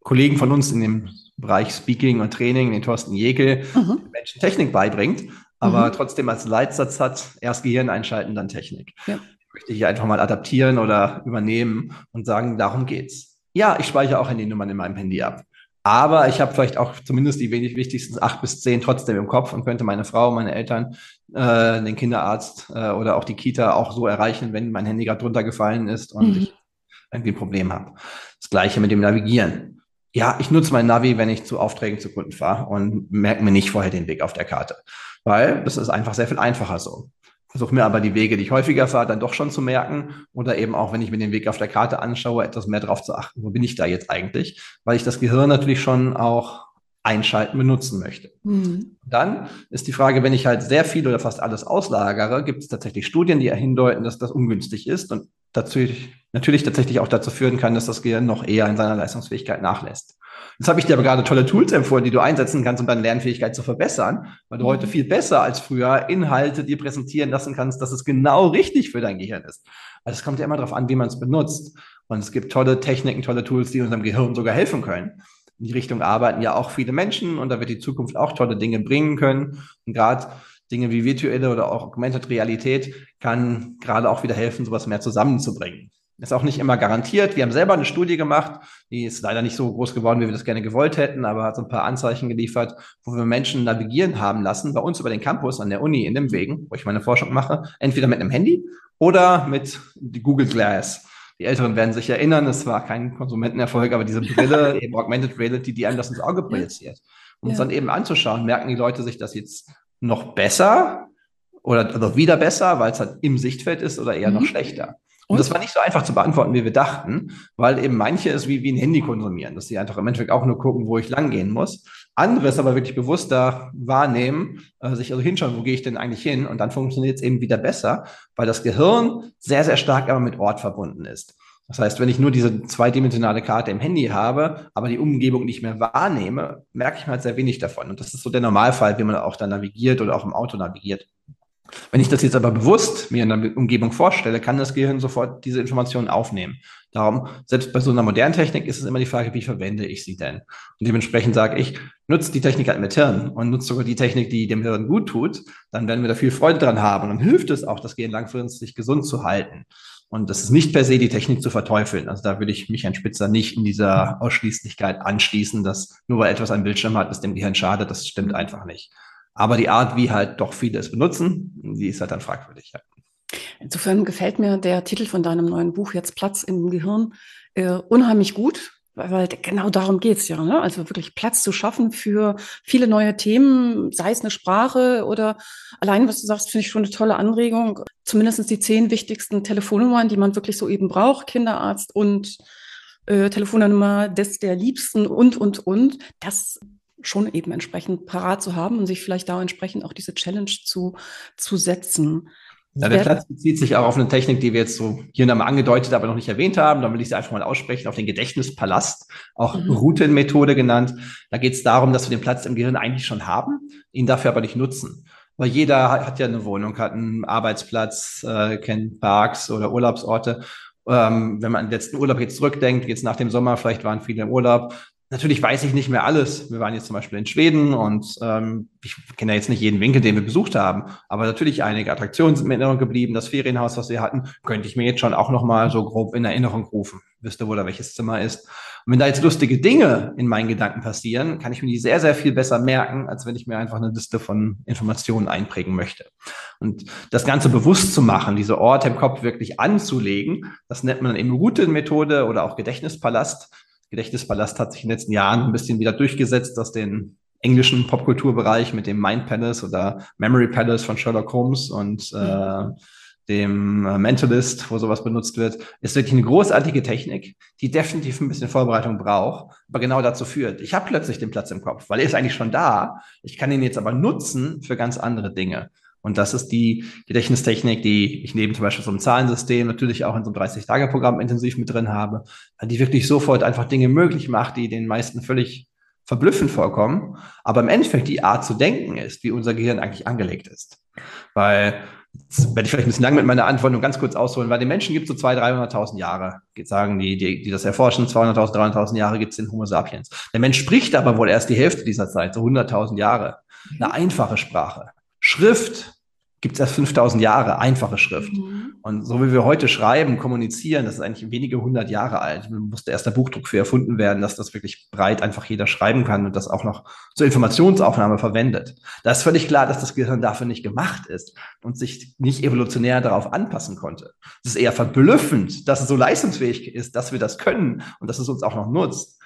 Kollegen von uns in dem Bereich Speaking und Training, den Thorsten Jekel, mhm. Menschen Technik beibringt, aber mhm. trotzdem als Leitsatz hat, erst Gehirn einschalten, dann Technik. Ja. Ich möchte hier einfach mal adaptieren oder übernehmen und sagen, darum geht's. Ja, ich speichere auch Handynummern in meinem Handy ab. Aber ich habe vielleicht auch zumindest die wenig wichtigsten acht bis zehn trotzdem im Kopf und könnte meine Frau, meine Eltern, äh, den Kinderarzt äh, oder auch die Kita auch so erreichen, wenn mein Handy gerade drunter gefallen ist und mhm. ich irgendwie ein Problem habe. Das gleiche mit dem Navigieren. Ja, ich nutze mein Navi, wenn ich zu Aufträgen zu Kunden fahre und merke mir nicht vorher den Weg auf der Karte. Weil das ist einfach sehr viel einfacher so versuche mir aber die Wege, die ich häufiger fahre, dann doch schon zu merken oder eben auch, wenn ich mir den Weg auf der Karte anschaue, etwas mehr darauf zu achten, wo bin ich da jetzt eigentlich, weil ich das Gehirn natürlich schon auch einschalten benutzen möchte. Mhm. Dann ist die Frage, wenn ich halt sehr viel oder fast alles auslagere, gibt es tatsächlich Studien, die hindeuten, dass das ungünstig ist und dazu, natürlich tatsächlich auch dazu führen kann, dass das Gehirn noch eher in seiner Leistungsfähigkeit nachlässt. Jetzt habe ich dir aber gerade tolle Tools empfohlen, die du einsetzen kannst, um deine Lernfähigkeit zu verbessern, weil du mhm. heute viel besser als früher Inhalte dir präsentieren lassen kannst, dass es genau richtig für dein Gehirn ist. Also es kommt ja immer darauf an, wie man es benutzt. Und es gibt tolle Techniken, tolle Tools, die unserem Gehirn sogar helfen können. In die Richtung arbeiten ja auch viele Menschen und da wird die Zukunft auch tolle Dinge bringen können. Und gerade Dinge wie virtuelle oder auch Augmented Realität kann gerade auch wieder helfen, sowas mehr zusammenzubringen. Ist auch nicht immer garantiert. Wir haben selber eine Studie gemacht, die ist leider nicht so groß geworden, wie wir das gerne gewollt hätten, aber hat so ein paar Anzeichen geliefert, wo wir Menschen navigieren haben lassen, bei uns über den Campus an der Uni in dem Wegen, wo ich meine Forschung mache, entweder mit einem Handy oder mit Google Glass. Die Älteren werden sich erinnern, es war kein Konsumentenerfolg, aber diese Brille, eben Augmented Reality, die einem das ins Auge projiziert. Um ja. uns dann eben anzuschauen, merken die Leute sich das jetzt noch besser oder, oder wieder besser, weil es halt im Sichtfeld ist oder eher mhm. noch schlechter. Und das war nicht so einfach zu beantworten, wie wir dachten, weil eben manche es wie, wie ein Handy konsumieren, dass sie einfach im Endeffekt auch nur gucken, wo ich langgehen muss. Andere es aber wirklich bewusster wahrnehmen, äh, sich also hinschauen, wo gehe ich denn eigentlich hin? Und dann funktioniert es eben wieder besser, weil das Gehirn sehr, sehr stark aber mit Ort verbunden ist. Das heißt, wenn ich nur diese zweidimensionale Karte im Handy habe, aber die Umgebung nicht mehr wahrnehme, merke ich mir halt sehr wenig davon. Und das ist so der Normalfall, wie man auch da navigiert oder auch im Auto navigiert. Wenn ich das jetzt aber bewusst mir in der Umgebung vorstelle, kann das Gehirn sofort diese Informationen aufnehmen. Darum, selbst bei so einer modernen Technik ist es immer die Frage, wie verwende ich sie denn? Und dementsprechend sage ich, nutze die Technik halt mit Hirn und nutze sogar die Technik, die dem Hirn gut tut, dann werden wir da viel Freude dran haben und dann hilft es auch, das Gehirn langfristig gesund zu halten. Und das ist nicht per se die Technik zu verteufeln. Also da würde ich mich ein Spitzer nicht in dieser Ausschließlichkeit anschließen, dass nur weil etwas einen Bildschirm hat, es dem Gehirn schadet. Das stimmt einfach nicht. Aber die Art, wie halt doch viele es benutzen, die ist halt dann fragwürdig. Ja. Insofern gefällt mir der Titel von deinem neuen Buch jetzt Platz im Gehirn äh, unheimlich gut, weil genau darum geht's ja. Ne? Also wirklich Platz zu schaffen für viele neue Themen, sei es eine Sprache oder allein, was du sagst, finde ich schon eine tolle Anregung. Zumindest die zehn wichtigsten Telefonnummern, die man wirklich so eben braucht, Kinderarzt und äh, Telefonnummer des der Liebsten und, und, und. Das schon eben entsprechend parat zu haben und sich vielleicht da entsprechend auch diese Challenge zu, zu setzen. Ja, der Platz bezieht sich auch auf eine Technik, die wir jetzt so hier und da mal angedeutet, aber noch nicht erwähnt haben. Da will ich sie einfach mal aussprechen, auf den Gedächtnispalast, auch mhm. Routenmethode genannt. Da geht es darum, dass wir den Platz im Gehirn eigentlich schon haben, ihn dafür aber nicht nutzen. Weil jeder hat ja eine Wohnung, hat einen Arbeitsplatz, äh, kennt Parks oder Urlaubsorte. Ähm, wenn man an den letzten Urlaub jetzt zurückdenkt, jetzt nach dem Sommer, vielleicht waren viele im Urlaub, Natürlich weiß ich nicht mehr alles. Wir waren jetzt zum Beispiel in Schweden und ähm, ich kenne ja jetzt nicht jeden Winkel, den wir besucht haben, aber natürlich einige Attraktionen sind mir in Erinnerung geblieben. Das Ferienhaus, was wir hatten, könnte ich mir jetzt schon auch nochmal so grob in Erinnerung rufen. Wüsste, wo da welches Zimmer ist. Und wenn da jetzt lustige Dinge in meinen Gedanken passieren, kann ich mir die sehr, sehr viel besser merken, als wenn ich mir einfach eine Liste von Informationen einprägen möchte. Und das Ganze bewusst zu machen, diese Orte im Kopf wirklich anzulegen, das nennt man eben Routenmethode oder auch Gedächtnispalast Gedächtnispalast hat sich in den letzten Jahren ein bisschen wieder durchgesetzt aus den englischen Popkulturbereich mit dem Mind Palace oder Memory Palace von Sherlock Holmes und äh, dem äh, Mentalist, wo sowas benutzt wird, ist wirklich eine großartige Technik, die definitiv ein bisschen Vorbereitung braucht, aber genau dazu führt. Ich habe plötzlich den Platz im Kopf, weil er ist eigentlich schon da. Ich kann ihn jetzt aber nutzen für ganz andere Dinge. Und das ist die Gedächtnistechnik, die ich neben zum Beispiel so einem Zahlensystem natürlich auch in so einem 30-Tage-Programm intensiv mit drin habe, die wirklich sofort einfach Dinge möglich macht, die den meisten völlig verblüffend vorkommen, aber im Endeffekt die Art zu denken ist, wie unser Gehirn eigentlich angelegt ist. Weil, jetzt werde ich vielleicht ein bisschen lang mit meiner Antwort nur ganz kurz ausholen, weil den Menschen gibt es so 200.000, 300.000 Jahre, sagen die, die, die das erforschen, 200.000, 300.000 Jahre gibt es den Homo sapiens. Der Mensch spricht aber wohl erst die Hälfte dieser Zeit, so 100.000 Jahre. Eine einfache Sprache. Schrift gibt es erst 5000 Jahre, einfache Schrift. Mhm. Und so wie wir heute schreiben, kommunizieren, das ist eigentlich wenige hundert Jahre alt. Da musste erst der Buchdruck für erfunden werden, dass das wirklich breit einfach jeder schreiben kann und das auch noch zur Informationsaufnahme verwendet. Da ist völlig klar, dass das Gehirn dafür nicht gemacht ist und sich nicht evolutionär darauf anpassen konnte. Es ist eher verblüffend, dass es so leistungsfähig ist, dass wir das können und dass es uns auch noch nutzt.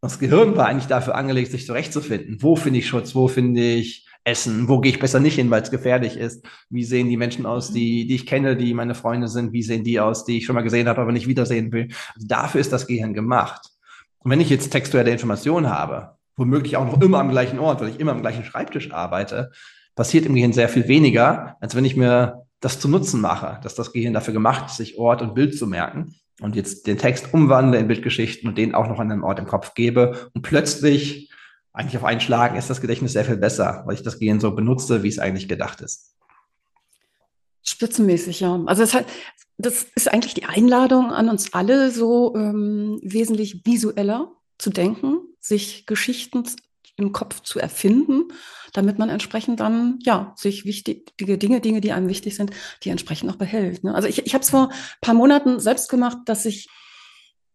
Das Gehirn war eigentlich dafür angelegt, sich zurechtzufinden. Wo finde ich Schutz? Wo finde ich essen? Wo gehe ich besser nicht hin, weil es gefährlich ist? Wie sehen die Menschen aus, die, die ich kenne, die meine Freunde sind? Wie sehen die aus, die ich schon mal gesehen habe, aber nicht wiedersehen will? Also dafür ist das Gehirn gemacht. Und wenn ich jetzt textuelle Informationen habe, womöglich auch noch immer am gleichen Ort, weil ich immer am gleichen Schreibtisch arbeite, passiert im Gehirn sehr viel weniger, als wenn ich mir das zu Nutzen mache, dass das Gehirn dafür gemacht ist, sich Ort und Bild zu merken und jetzt den Text umwandle in Bildgeschichten und den auch noch an einem Ort im Kopf gebe und plötzlich eigentlich auf einen Schlag ist das Gedächtnis sehr viel besser, weil ich das Gehirn so benutze, wie es eigentlich gedacht ist. Spitzenmäßig, ja. Also das, das ist eigentlich die Einladung an uns alle, so ähm, wesentlich visueller zu denken, sich Geschichten im Kopf zu erfinden, damit man entsprechend dann ja sich wichtige Dinge, Dinge, die einem wichtig sind, die entsprechend auch behält. Ne? Also ich, ich habe es vor ein paar Monaten selbst gemacht, dass ich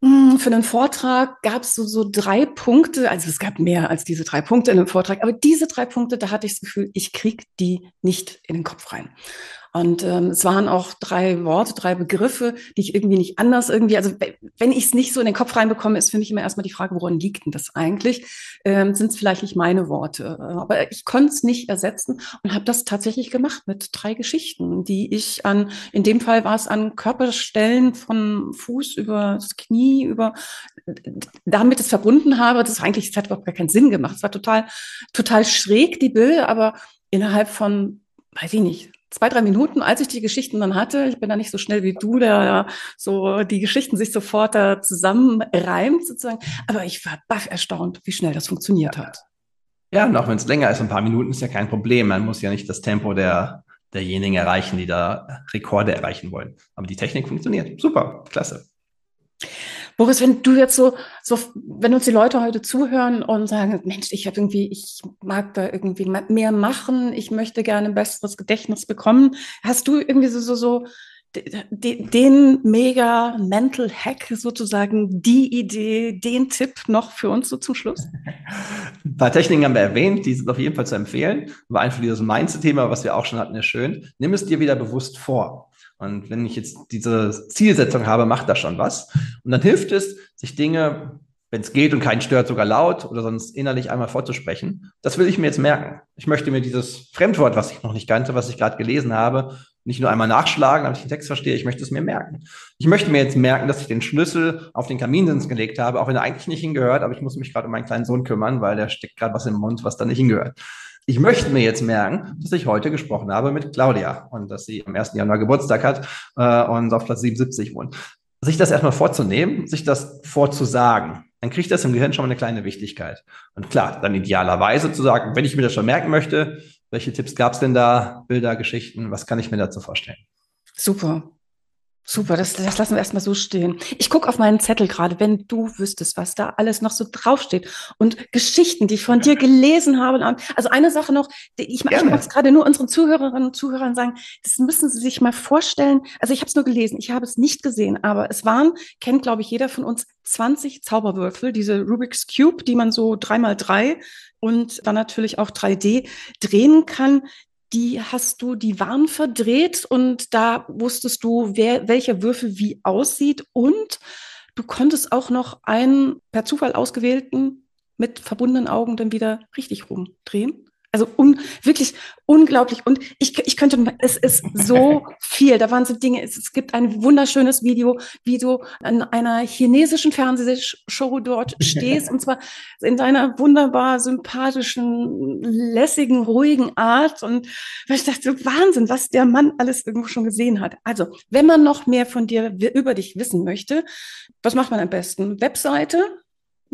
für den Vortrag gab es so, so drei Punkte, also es gab mehr als diese drei Punkte in dem Vortrag, aber diese drei Punkte, da hatte ich das Gefühl, ich kriege die nicht in den Kopf rein. Und ähm, es waren auch drei Worte, drei Begriffe, die ich irgendwie nicht anders irgendwie, also wenn ich es nicht so in den Kopf reinbekomme, ist für mich immer erstmal die Frage, woran liegt denn das eigentlich? Ähm, Sind es vielleicht nicht meine Worte? Aber ich konnte es nicht ersetzen und habe das tatsächlich gemacht mit drei Geschichten, die ich an, in dem Fall war es an Körperstellen von Fuß über das Knie, über damit es verbunden habe. Das war eigentlich, das hat überhaupt gar keinen Sinn gemacht. Es war total, total schräg, die Bilder, aber innerhalb von, weiß ich nicht, zwei, drei Minuten, als ich die Geschichten dann hatte, ich bin da nicht so schnell wie du, der so die Geschichten sich sofort da zusammenreimt sozusagen, aber ich war baff erstaunt, wie schnell das funktioniert hat. Ja, und auch wenn es länger ist, ein paar Minuten ist ja kein Problem. Man muss ja nicht das Tempo der, derjenigen erreichen, die da Rekorde erreichen wollen. Aber die Technik funktioniert. Super, klasse. Boris, wenn du jetzt so, so, wenn uns die Leute heute zuhören und sagen, Mensch, ich habe irgendwie, ich mag da irgendwie mehr machen, ich möchte gerne ein besseres Gedächtnis bekommen, hast du irgendwie so, so, so den mega Mental Hack sozusagen, die Idee, den Tipp noch für uns so zum Schluss? Ein paar Techniken haben wir erwähnt, die sind auf jeden Fall zu empfehlen. Aber einfach dieses Mindset-Thema, was wir auch schon hatten, ist schön. Nimm es dir wieder bewusst vor. Und wenn ich jetzt diese Zielsetzung habe, macht das schon was. Und dann hilft es, sich Dinge, wenn es geht und keinen stört, sogar laut oder sonst innerlich einmal vorzusprechen. Das will ich mir jetzt merken. Ich möchte mir dieses Fremdwort, was ich noch nicht kannte, was ich gerade gelesen habe, nicht nur einmal nachschlagen, damit ich den Text verstehe, ich möchte es mir merken. Ich möchte mir jetzt merken, dass ich den Schlüssel auf den Kaminsims gelegt habe, auch wenn er eigentlich nicht hingehört, aber ich muss mich gerade um meinen kleinen Sohn kümmern, weil der steckt gerade was im Mund, was da nicht hingehört. Ich möchte mir jetzt merken, dass ich heute gesprochen habe mit Claudia und dass sie am 1. Januar Geburtstag hat äh, und auf Platz 77 wohnt. Sich das erstmal vorzunehmen, sich das vorzusagen, dann kriegt das im Gehirn schon mal eine kleine Wichtigkeit. Und klar, dann idealerweise zu sagen, wenn ich mir das schon merken möchte, welche Tipps gab es denn da? Bilder, Geschichten, was kann ich mir dazu vorstellen? Super. Super, das, das lassen wir erstmal so stehen. Ich gucke auf meinen Zettel gerade, wenn du wüsstest, was da alles noch so draufsteht. Und Geschichten, die ich von dir gelesen habe. Also eine Sache noch, ich, ich mag es gerade nur unseren Zuhörerinnen und Zuhörern sagen, das müssen sie sich mal vorstellen. Also ich habe es nur gelesen, ich habe es nicht gesehen, aber es waren, kennt glaube ich jeder von uns, 20 Zauberwürfel, diese Rubik's Cube, die man so dreimal drei und dann natürlich auch 3D drehen kann die hast du, die waren verdreht und da wusstest du, wer, welcher Würfel wie aussieht und du konntest auch noch einen per Zufall ausgewählten mit verbundenen Augen dann wieder richtig rumdrehen. Also un, wirklich unglaublich. Und ich, ich könnte, es ist so viel. Da waren so Dinge, es, es gibt ein wunderschönes Video, wie du an einer chinesischen Fernsehshow dort stehst. und zwar in deiner wunderbar sympathischen, lässigen, ruhigen Art. Und ich dachte, Wahnsinn, was der Mann alles irgendwo schon gesehen hat. Also, wenn man noch mehr von dir über dich wissen möchte, was macht man am besten? Webseite,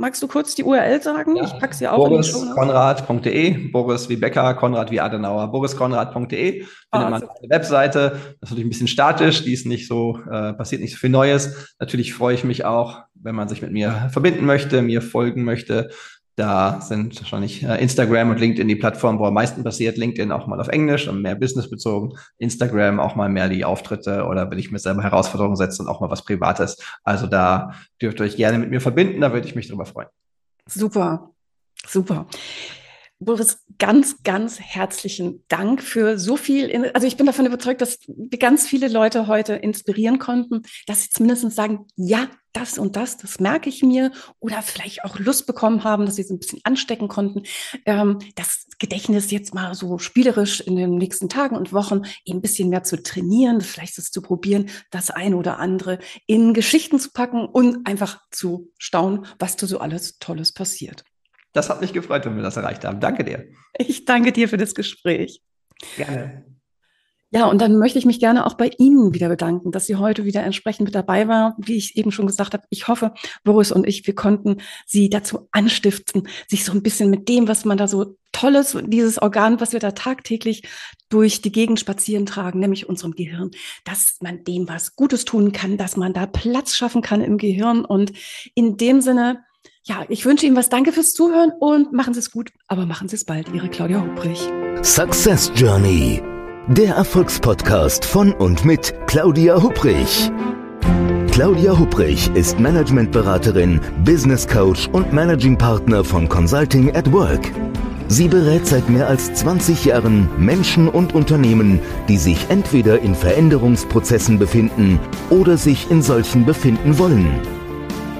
Magst du kurz die URL sagen? Ja. Ich packe sie auch Boris in die Konrad.de, Boris wie Becker, Konrad wie Adenauer, boriskonrad.de ah, findet man eine Webseite. Das ist natürlich ein bisschen statisch, die ist nicht so, äh, passiert nicht so viel Neues. Natürlich freue ich mich auch, wenn man sich mit mir verbinden möchte, mir folgen möchte. Da sind wahrscheinlich äh, Instagram und LinkedIn die Plattform, wo am meisten passiert. LinkedIn auch mal auf Englisch und mehr businessbezogen. Instagram auch mal mehr die Auftritte oder wenn ich mir selber Herausforderungen setze und auch mal was Privates. Also da dürft ihr euch gerne mit mir verbinden, da würde ich mich drüber freuen. Super, super. Boris, ganz, ganz herzlichen Dank für so viel. Also ich bin davon überzeugt, dass wir ganz viele Leute heute inspirieren konnten, dass sie zumindest sagen, ja, das und das, das merke ich mir oder vielleicht auch Lust bekommen haben, dass sie es ein bisschen anstecken konnten, ähm, das Gedächtnis jetzt mal so spielerisch in den nächsten Tagen und Wochen eben ein bisschen mehr zu trainieren, vielleicht es zu probieren, das eine oder andere in Geschichten zu packen und einfach zu staunen, was da so alles Tolles passiert. Das hat mich gefreut, wenn wir das erreicht haben. Danke dir. Ich danke dir für das Gespräch. Gerne. Ja, und dann möchte ich mich gerne auch bei Ihnen wieder bedanken, dass Sie heute wieder entsprechend mit dabei war. Wie ich eben schon gesagt habe, ich hoffe, Boris und ich, wir konnten Sie dazu anstiften, sich so ein bisschen mit dem, was man da so Tolles, dieses Organ, was wir da tagtäglich durch die Gegend spazieren tragen, nämlich unserem Gehirn, dass man dem was Gutes tun kann, dass man da Platz schaffen kann im Gehirn. Und in dem Sinne, ja, ich wünsche Ihnen was. Danke fürs Zuhören und machen Sie es gut, aber machen Sie es bald. Ihre Claudia Hubrich. Success Journey. Der Erfolgspodcast von und mit Claudia Hubrich. Claudia Hubrich ist Managementberaterin, Business Coach und Managing Partner von Consulting at Work. Sie berät seit mehr als 20 Jahren Menschen und Unternehmen, die sich entweder in Veränderungsprozessen befinden oder sich in solchen befinden wollen.